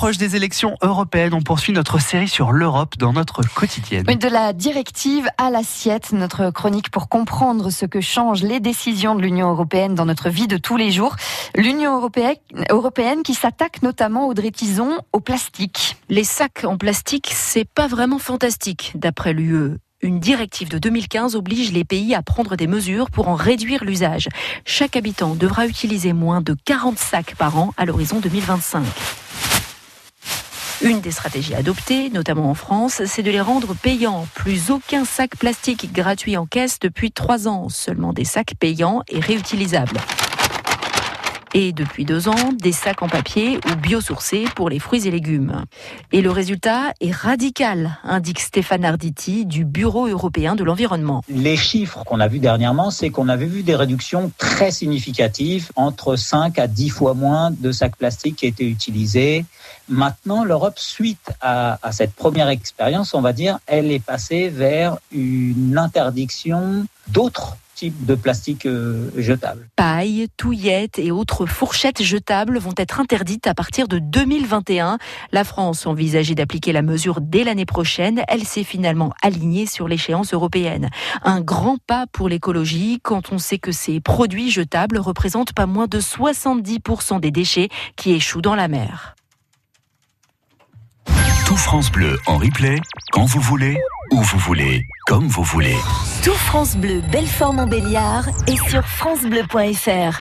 l'approche des élections européennes, on poursuit notre série sur l'Europe dans notre quotidienne. De la directive à l'assiette, notre chronique pour comprendre ce que changent les décisions de l'Union européenne dans notre vie de tous les jours. L'Union européenne, européenne qui s'attaque notamment, Audrey Tison, au plastique. Les sacs en plastique, c'est pas vraiment fantastique, d'après l'UE. Une directive de 2015 oblige les pays à prendre des mesures pour en réduire l'usage. Chaque habitant devra utiliser moins de 40 sacs par an à l'horizon 2025. Une des stratégies adoptées, notamment en France, c'est de les rendre payants. Plus aucun sac plastique gratuit en caisse depuis trois ans, seulement des sacs payants et réutilisables. Et depuis deux ans, des sacs en papier ou biosourcés pour les fruits et légumes. Et le résultat est radical, indique Stéphane Arditi du Bureau européen de l'environnement. Les chiffres qu'on a vus dernièrement, c'est qu'on avait vu des réductions très significatives, entre 5 à 10 fois moins de sacs plastiques qui étaient utilisés. Maintenant, l'Europe, suite à, à cette première expérience, on va dire, elle est passée vers une interdiction d'autres de plastique euh, jetable. Paille, touillettes et autres fourchettes jetables vont être interdites à partir de 2021. La France envisageait d'appliquer la mesure dès l'année prochaine. Elle s'est finalement alignée sur l'échéance européenne. Un grand pas pour l'écologie quand on sait que ces produits jetables représentent pas moins de 70% des déchets qui échouent dans la mer. Tout France Bleu en replay, quand vous voulez, où vous voulez, comme vous voulez. Tout France Bleu, Belfort Montbéliard et sur francebleu.fr.